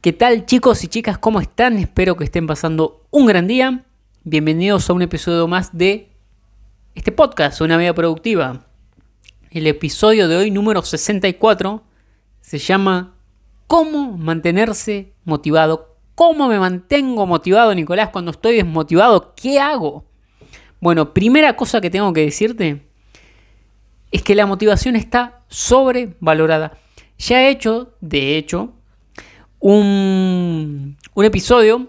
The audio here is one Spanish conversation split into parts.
¿Qué tal chicos y chicas? ¿Cómo están? Espero que estén pasando un gran día. Bienvenidos a un episodio más de este podcast, Una Vida Productiva. El episodio de hoy, número 64, se llama ¿Cómo mantenerse motivado? ¿Cómo me mantengo motivado, Nicolás, cuando estoy desmotivado? ¿Qué hago? Bueno, primera cosa que tengo que decirte es que la motivación está sobrevalorada. Ya he hecho, de hecho, un, episodio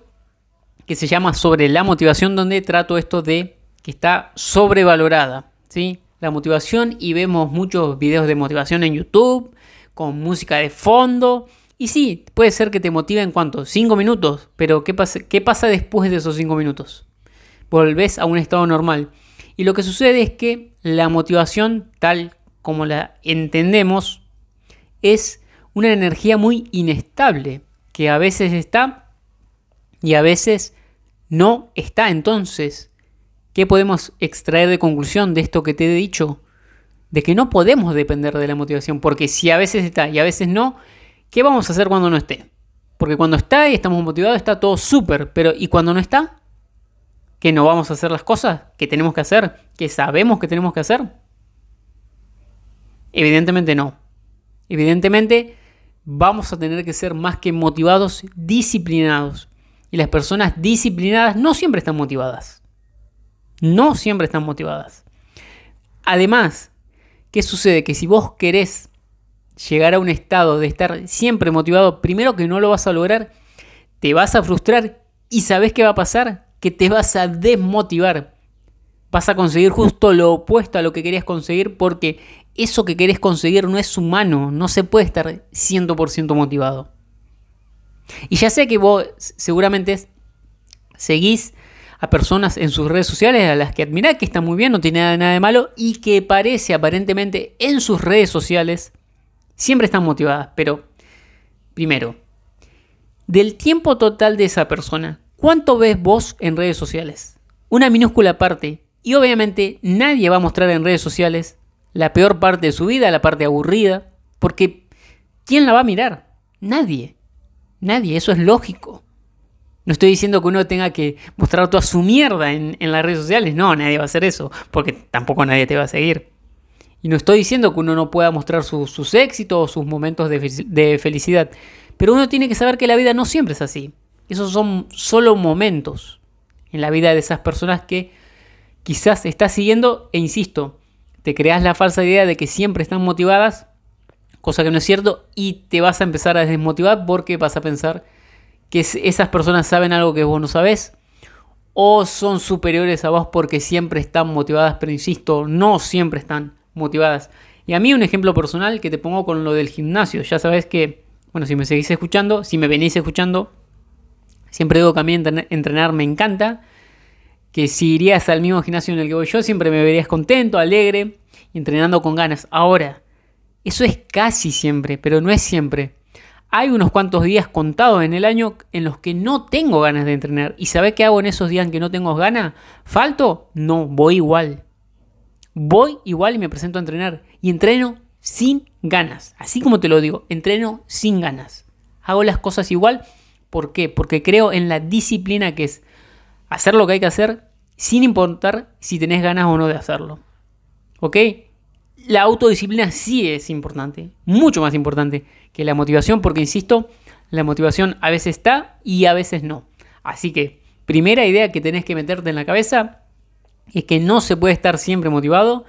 que se llama sobre la motivación donde trato esto de que está sobrevalorada, ¿sí? La motivación y vemos muchos videos de motivación en YouTube con música de fondo. Y sí, puede ser que te motive en cuanto, 5 minutos, pero ¿qué pasa, ¿qué pasa después de esos 5 minutos? Volvés a un estado normal. Y lo que sucede es que la motivación, tal como la entendemos, es una energía muy inestable, que a veces está y a veces no está. Entonces, ¿qué podemos extraer de conclusión de esto que te he dicho? De que no podemos depender de la motivación, porque si a veces está y a veces no, ¿qué vamos a hacer cuando no esté? Porque cuando está y estamos motivados está todo súper, pero ¿y cuando no está? ¿Que no vamos a hacer las cosas que tenemos que hacer? ¿Que sabemos que tenemos que hacer? Evidentemente no. Evidentemente vamos a tener que ser más que motivados, disciplinados. Y las personas disciplinadas no siempre están motivadas. No siempre están motivadas. Además, ¿qué sucede? Que si vos querés llegar a un estado de estar siempre motivado, primero que no lo vas a lograr, te vas a frustrar y ¿sabés qué va a pasar? Que te vas a desmotivar. Vas a conseguir justo lo opuesto a lo que querías conseguir porque eso que querés conseguir no es humano, no se puede estar 100% motivado. Y ya sé que vos seguramente seguís a personas en sus redes sociales a las que admirás que está muy bien, no tiene nada, de malo y que parece aparentemente en sus redes sociales siempre están motivadas. Pero, primero, del tiempo total de esa persona, ¿cuánto ves vos en redes sociales? Una minúscula parte. Y obviamente nadie va a mostrar en redes sociales la peor parte de su vida, la parte aburrida, porque ¿quién la va a mirar? Nadie. Nadie, eso es lógico. No estoy diciendo que uno tenga que mostrar toda su mierda en, las redes sociales, no, nadie va a hacer eso, porque tampoco nadie te va a seguir. Y no estoy diciendo que uno no pueda mostrar sus éxitos o sus momentos de, de felicidad, pero uno tiene que saber que la vida no siempre es así. Esos son solo momentos en la vida de esas personas que quizás estás siguiendo, e insisto, te creas la falsa idea de que siempre están motivadas, cosa que no es cierto, y te vas a empezar a desmotivar porque vas a pensar que esas personas saben algo que vos no sabés, o son superiores a vos porque siempre están motivadas, pero insisto, no siempre están motivadas. Y a mí un ejemplo personal que te pongo con lo del gimnasio, ya sabes que, bueno, si me seguís escuchando, si me venís escuchando, siempre digo que a mí entrenar me encanta, que si irías al mismo gimnasio en el que voy yo, siempre me verías contento, alegre, entrenando con ganas. Ahora, eso es casi siempre, pero no es siempre. Hay unos cuantos días contados en el año en los que no tengo ganas de entrenar. ¿Y sabes qué hago en esos días en que no tengo ganas? ¿Falto? No, voy igual. Voy igual y me presento a entrenar. Y entreno sin ganas. Así como te lo digo, entreno sin ganas. Hago las cosas igual. ¿Por qué? Porque creo en la disciplina que es hacer lo que hay que hacer sin importar si tenés ganas o no de hacerlo. ¿Ok? La autodisciplina sí es importante, mucho más importante que la motivación, porque insisto, la motivación a veces está y a veces no. Así que, primera idea que tenés que meterte en la cabeza es que no se puede estar siempre motivado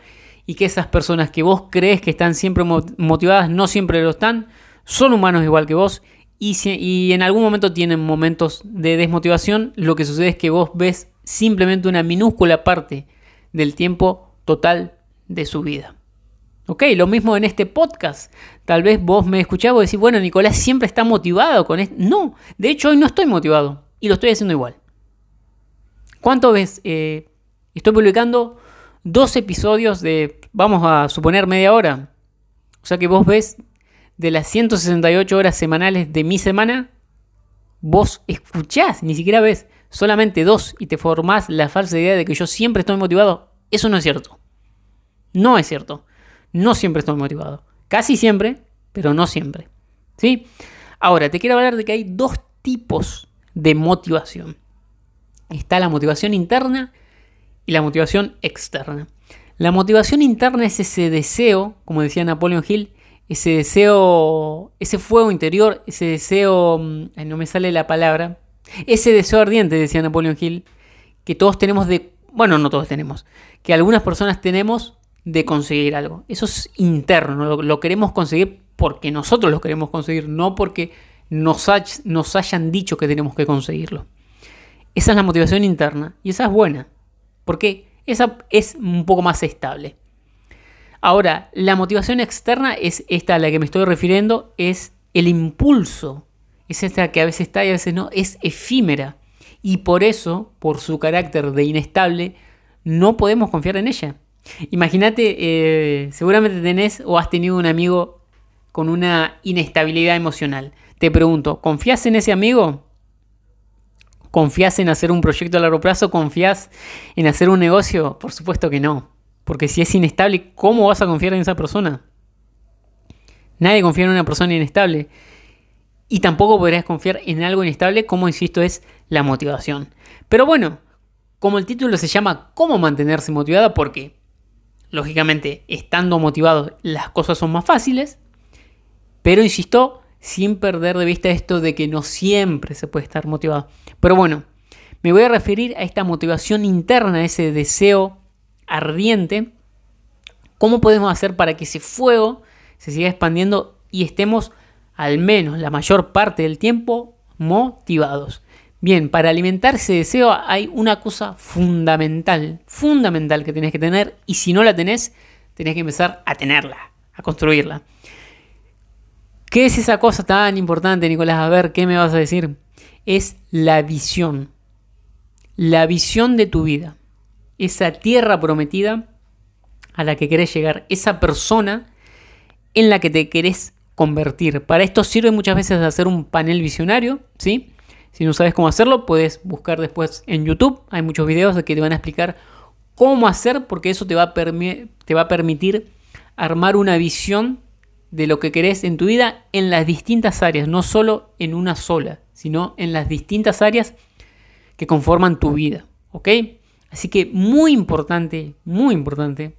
y que esas personas que vos crees que están siempre motivadas no siempre lo están, son humanos igual que vos y, en algún momento tienen momentos de desmotivación, lo que sucede es que vos ves simplemente una minúscula parte del tiempo total de su vida. Ok, lo mismo en este podcast. Tal vez vos me escuchás y decís, bueno, Nicolás siempre está motivado con esto. No, de hecho hoy no estoy motivado y lo estoy haciendo igual. ¿Cuánto ves? Eh, estoy publicando dos episodios de, vamos a suponer, media hora. O sea que vos ves de las 168 horas semanales de mi semana, vos escuchás, ni siquiera ves solamente dos y te formás la falsa idea de que yo siempre estoy motivado. Eso no es cierto. No es cierto. No siempre estoy motivado. Casi siempre, pero no siempre. ¿Sí? Ahora, te quiero hablar de que hay dos tipos de motivación. Está la motivación interna y la motivación externa. La motivación interna es ese deseo, como decía Napoleon Hill, ese deseo, ese fuego interior, ese deseo, mm, no me sale la palabra, ese deseo ardiente, decía Napoleon Hill, que todos tenemos de, bueno, no todos tenemos, que algunas personas tenemos de conseguir algo. Eso es interno, lo, queremos conseguir porque nosotros lo queremos conseguir, no porque nos, nos hayan dicho que tenemos que conseguirlo. Esa es la motivación interna y esa es buena, porque esa es un poco más estable. Ahora, la motivación externa es esta a la que me estoy refiriendo, es el impulso. Es esta que a veces está y a veces no, es efímera. Y por eso, por su carácter de inestable, no podemos confiar en ella. Imagínate, eh, seguramente tenés o has tenido un amigo con una inestabilidad emocional. Te pregunto, ¿confías en ese amigo? ¿Confías en hacer un proyecto a largo plazo? ¿Confías en hacer un negocio? Por supuesto que no. Porque si es inestable, ¿cómo vas a confiar en esa persona? Nadie confía en una persona inestable. Y tampoco podrías confiar en algo inestable, como insisto, es la motivación. Pero bueno, como el título se llama ¿Cómo mantenerse motivado? Porque, lógicamente, estando motivado las cosas son más fáciles. Pero insisto, sin perder de vista esto de que no siempre se puede estar motivado. Pero bueno, me voy a referir a esta motivación interna, ese deseo ardiente, ¿cómo podemos hacer para que ese fuego se siga expandiendo y estemos al menos la mayor parte del tiempo motivados? Bien, para alimentar ese deseo hay una cosa fundamental, fundamental que tenés que tener y si no la tenés, tenés que empezar a tenerla, a construirla. ¿Qué es esa cosa tan importante, Nicolás? A ver, ¿qué me vas a decir? Es la visión. La visión de tu vida esa tierra prometida a la que querés llegar, esa persona en la que te querés convertir. Para esto sirve muchas veces hacer un panel visionario, ¿sí? Si no sabes cómo hacerlo, puedes buscar después en YouTube. Hay muchos videos que te van a explicar cómo hacer, porque eso te va a, te va a permitir armar una visión de lo que querés en tu vida en las distintas áreas, no solo en una sola, sino en las distintas áreas que conforman tu vida. ¿Ok? Así que muy importante, muy importante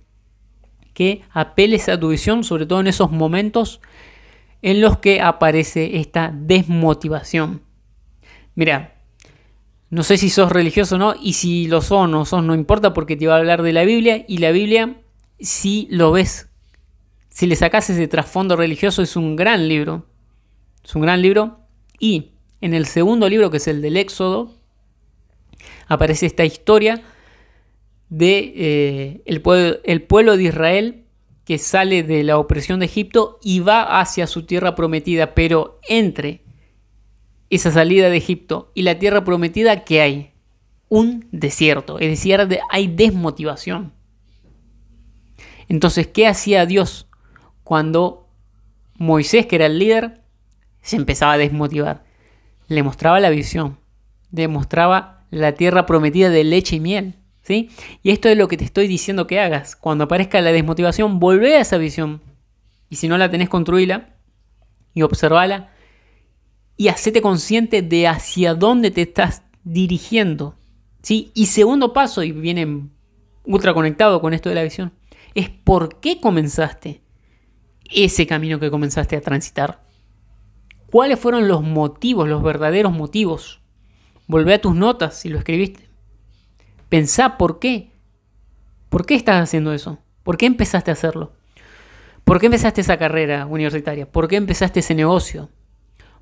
que apeles a tu visión, sobre todo en esos momentos en los que aparece esta desmotivación. Mira, no sé si sos religioso o no, y si lo sos o no sos, no importa porque te va a hablar de la Biblia, y la Biblia, si lo ves, si le sacas ese trasfondo religioso, es un gran libro. Es un gran libro. Y en el segundo libro, que es el del Éxodo, aparece esta historia de eh, el, pueblo, pueblo de Israel que sale de la opresión de Egipto y va hacia su tierra prometida, pero entre esa salida de Egipto y la tierra prometida, ¿qué hay? Un desierto, es decir, hay desmotivación. Entonces, ¿qué hacía Dios cuando Moisés, que era el líder, se empezaba a desmotivar? Le mostraba la visión, le mostraba la tierra prometida de leche y miel. ¿Sí? Y esto es lo que te estoy diciendo que hagas. Cuando aparezca la desmotivación, volvé a esa visión. Y si no la tenés, construíla y observala y hacete consciente de hacia dónde te estás dirigiendo. ¿sí? Y segundo paso, y viene ultra conectado con esto de la visión, es por qué comenzaste ese camino que comenzaste a transitar. ¿Cuáles fueron los motivos, los verdaderos motivos? Volvé a tus notas si lo escribiste. Pensá por qué. ¿Por qué estás haciendo eso? ¿Por qué empezaste a hacerlo? ¿Por qué empezaste esa carrera universitaria? ¿Por qué empezaste ese negocio?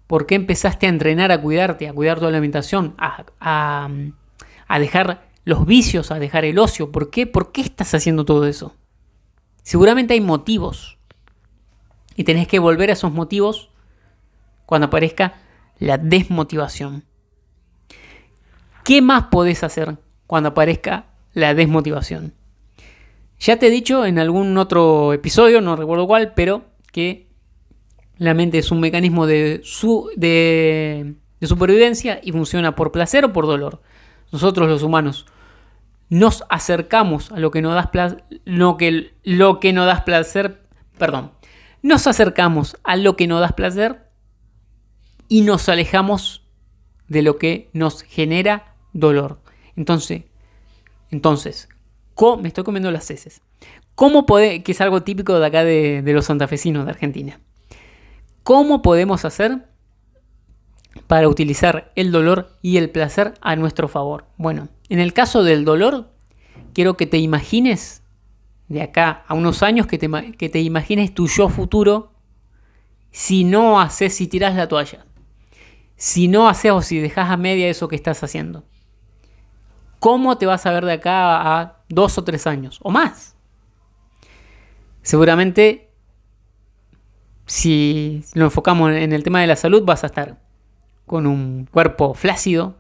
¿Por qué empezaste a entrenar, a cuidarte, a cuidar tu alimentación, a, dejar los vicios, a dejar el ocio? ¿Por qué? ¿Por qué estás haciendo todo eso? Seguramente hay motivos. Y tenés que volver a esos motivos cuando aparezca la desmotivación. ¿Qué más podés hacer cuando aparezca la desmotivación? Ya te he dicho en algún otro episodio, no recuerdo cuál, pero que la mente es un mecanismo de, su, de, supervivencia y funciona por placer o por dolor. Nosotros los humanos nos acercamos a lo que nos da placer, lo que, lo que nos da placer, perdón, nos acercamos a lo que nos da placer y nos alejamos de lo que nos genera dolor. Entonces, entonces, me estoy comiendo las heces. ¿Cómo puede, que es algo típico de acá de, de los santafesinos de Argentina? ¿Cómo podemos hacer para utilizar el dolor y el placer a nuestro favor? Bueno, en el caso del dolor, quiero que te imagines de acá a unos años que te, que te imagines tu yo futuro si no haces, si tiras la toalla. Si no haces o si dejas a media eso que estás haciendo. ¿Cómo te vas a ver de acá a dos o tres años o más? Seguramente si lo enfocamos en el tema de la salud, vas a estar con un cuerpo flácido,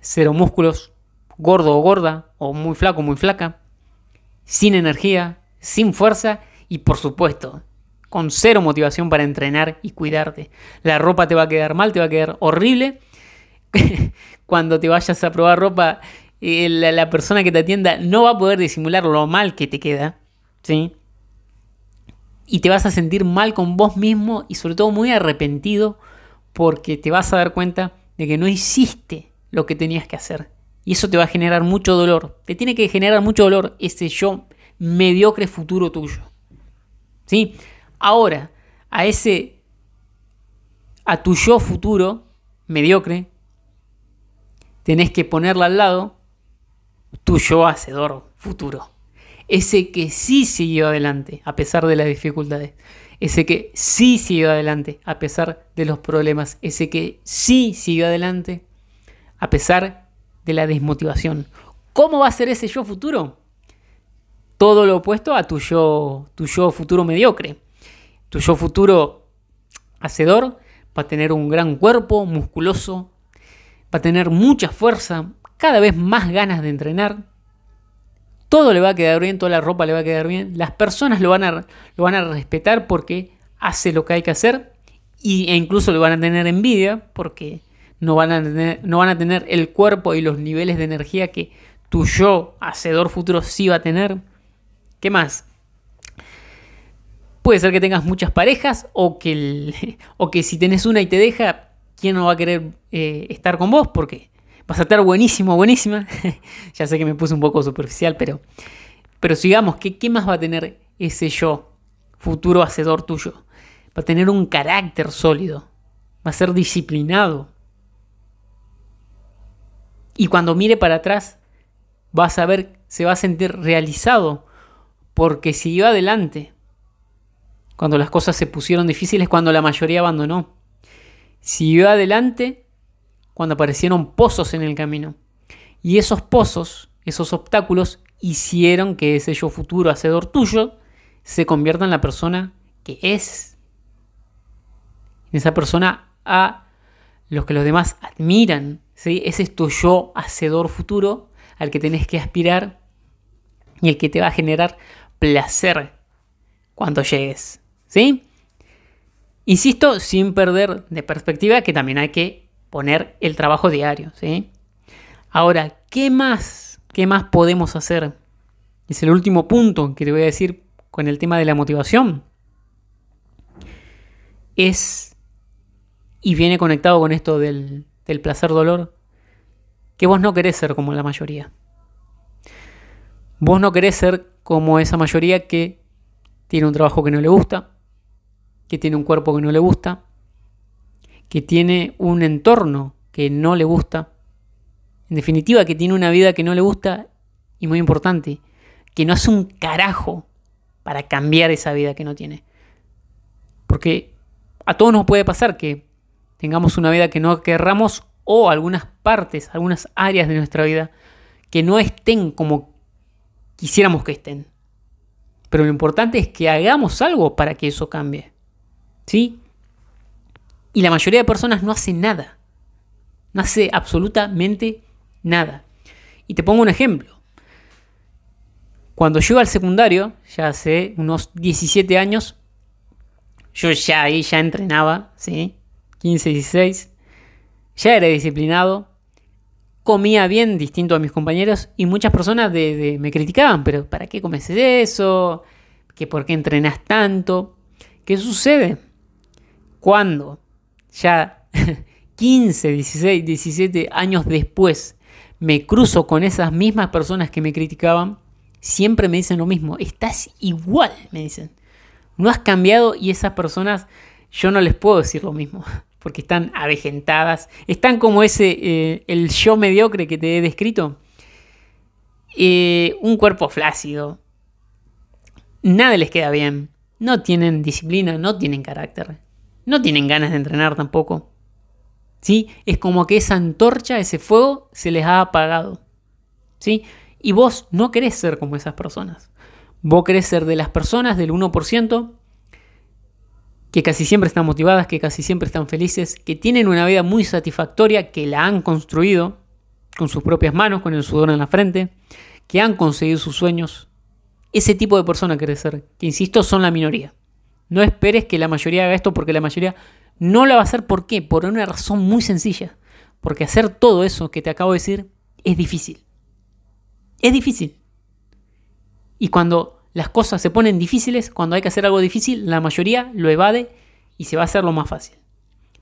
cero músculos, gordo o gorda, o muy flaco o muy flaca, sin energía, sin fuerza y por supuesto, con cero motivación para entrenar y cuidarte. La ropa te va a quedar mal, te va a quedar horrible. Cuando te vayas a probar ropa, la, la persona que te atienda no va a poder disimular lo mal que te queda. ¿sí? y te vas a sentir mal con vos mismo y sobre todo muy arrepentido porque te vas a dar cuenta de que no hiciste lo que tenías que hacer. Y eso te va a generar mucho dolor. Te tiene que generar mucho dolor ese yo mediocre futuro tuyo. ¿Sí? Ahora, a ese a tu yo futuro mediocre tenés que ponerle al lado tu yo hacedor futuro ese que sí siguió adelante a pesar de las dificultades, ese que sí siguió adelante a pesar de los problemas, ese que sí siguió adelante a pesar de la desmotivación. ¿Cómo va a ser ese yo futuro? Todo lo opuesto a tu yo, tu yo futuro mediocre. Tu yo futuro hacedor va a tener un gran cuerpo musculoso, va a tener mucha fuerza, cada vez más ganas de entrenar, todo le va a quedar bien, toda la ropa le va a quedar bien, las personas lo van a, lo van a respetar porque hace lo que hay que hacer e incluso le van a tener envidia porque no van, a tener, no van a tener el cuerpo y los niveles de energía que tu yo hacedor futuro sí va a tener. ¿Qué más? Puede ser que tengas muchas parejas o que, o que si tenés una y te deja, ¿quién no va a querer eh, estar con vos? Porque Vas a estar buenísimo, buenísima. ya sé que me puse un poco superficial, pero, pero sigamos, ¿qué, ¿qué más va a tener ese yo, futuro hacedor tuyo? Va a tener un carácter sólido, va a ser disciplinado. Y cuando mire para atrás, va a saber, se va a sentir realizado, porque siguió adelante. Cuando las cosas se pusieron difíciles, cuando la mayoría abandonó. Siguió adelante cuando aparecieron pozos en el camino. Y esos pozos, esos obstáculos, hicieron que ese yo futuro hacedor tuyo se convierta en la persona que es. Esa persona a los que los demás admiran. ¿sí? Ese es tu yo hacedor futuro al que tenés que aspirar y el que te va a generar placer cuando llegues. ¿Sí? Insisto, sin perder de perspectiva que también hay que poner el trabajo diario, ¿sí? Ahora, ¿qué más? ¿Qué más podemos hacer? Es el último punto que te voy a decir con el tema de la motivación. Es, y viene conectado con esto del, del placer-dolor, que vos no querés ser como la mayoría. Vos no querés ser como esa mayoría que tiene un trabajo que no le gusta, que tiene un cuerpo que no le gusta, que tiene un entorno que no le gusta, en definitiva que tiene una vida que no le gusta y muy importante, que no hace un carajo para cambiar esa vida que no tiene. Porque a todos nos puede pasar que tengamos una vida que no querramos o algunas partes, algunas áreas de nuestra vida que no estén como quisiéramos que estén. Pero lo importante es que hagamos algo para que eso cambie. ¿Sí? Y la mayoría de personas no hace nada. No hace absolutamente nada. Y te pongo un ejemplo. Cuando yo iba al secundario, ya hace unos 17 años, yo ya ahí ya entrenaba, ¿sí? 15, 16. Ya era disciplinado. Comía bien, distinto a mis compañeros. Y muchas personas me criticaban, pero ¿para qué comes eso? ¿Que ¿Por qué entrenas tanto? ¿Qué sucede? Cuando ya 15, 16, 17 años después me cruzo con esas mismas personas que me criticaban, siempre me dicen lo mismo. Estás igual, me dicen. No has cambiado y esas personas yo no les puedo decir lo mismo. Porque están avejentadas. Están como ese, eh, el yo mediocre que te he descrito. Eh, un cuerpo flácido. Nada les queda bien. No tienen disciplina, no tienen carácter. No tienen ganas de entrenar tampoco. ¿Sí? Es como que esa antorcha, ese fuego, se les ha apagado. ¿Sí? Y vos no querés ser como esas personas. Vos querés ser de las personas del 1% que casi siempre están motivadas, que casi siempre están felices, que tienen una vida muy satisfactoria, que la han construido con sus propias manos, con el sudor en la frente, que han conseguido sus sueños. Ese tipo de persona querés ser, que insisto, son la minoría. No esperes que la mayoría haga esto porque la mayoría no la va a hacer. ¿Por qué? Por una razón muy sencilla. Porque hacer todo eso que te acabo de decir es difícil. Es difícil. Y cuando las cosas se ponen difíciles, cuando hay que hacer algo difícil, la mayoría lo evade y se va a hacer lo más fácil.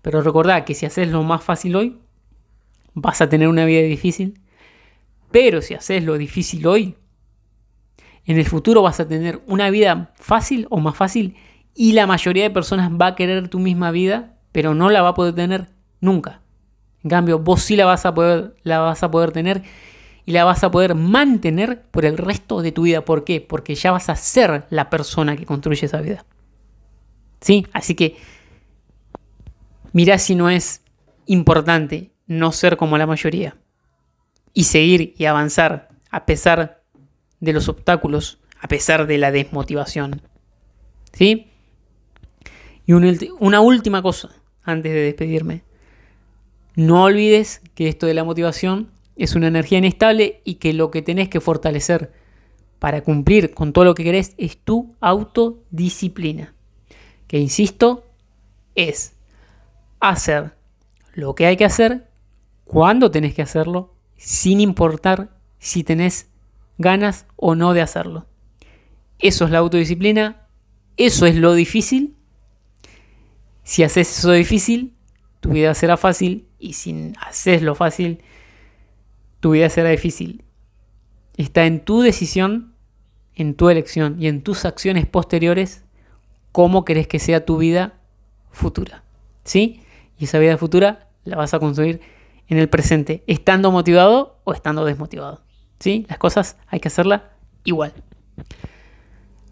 Pero recordad que si haces lo más fácil hoy, vas a tener una vida difícil. Pero si haces lo difícil hoy, en el futuro vas a tener una vida fácil o más fácil y la mayoría de personas va a querer tu misma vida, pero no la va a poder tener nunca. En cambio, vos sí la vas a poder, la vas a poder tener y la vas a poder mantener por el resto de tu vida. ¿Por qué? Porque ya vas a ser la persona que construye esa vida. ¿Sí? Así que mira si no es importante no ser como la mayoría y seguir y avanzar a pesar de los obstáculos, a pesar de la desmotivación. ¿Sí? Y una última cosa antes de despedirme. No olvides que esto de la motivación es una energía inestable y que lo que tenés que fortalecer para cumplir con todo lo que querés es tu autodisciplina. Que insisto, es hacer lo que hay que hacer cuando tenés que hacerlo, sin importar si tenés ganas o no de hacerlo. Eso es la autodisciplina, eso es lo difícil. Si haces eso difícil, tu vida será fácil y si haces lo fácil, tu vida será difícil. Está en tu decisión, en tu elección y en tus acciones posteriores cómo querés que sea tu vida futura. ¿Sí? Y esa vida futura la vas a construir en el presente, estando motivado o estando desmotivado. ¿Sí? Las cosas hay que hacerlas igual.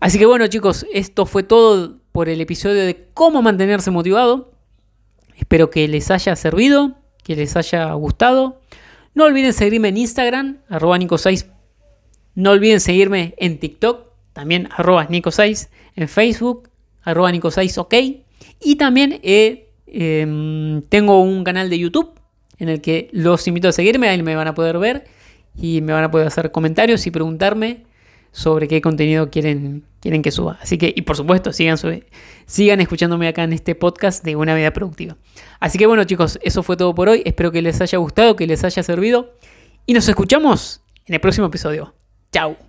Así que bueno chicos, esto fue todo por el episodio de cómo mantenerse motivado. Espero que les haya servido, que les haya gustado. No olviden seguirme en Instagram, arroba Nico6. No olviden seguirme en TikTok, también arroba Nico6. En Facebook, arroba Nico6, ok. Y también eh, em, tengo un canal de YouTube en el que los invito a seguirme, ahí me van a poder ver y me van a poder hacer comentarios y preguntarme sobre qué contenido quieren, quieren que suba. Así que, y por supuesto, sigan, sigan escuchándome acá en este podcast de Una Vida Productiva. Así que bueno chicos, eso fue todo por hoy. Espero que les haya gustado, que les haya servido. Y nos escuchamos en el próximo episodio. Chao.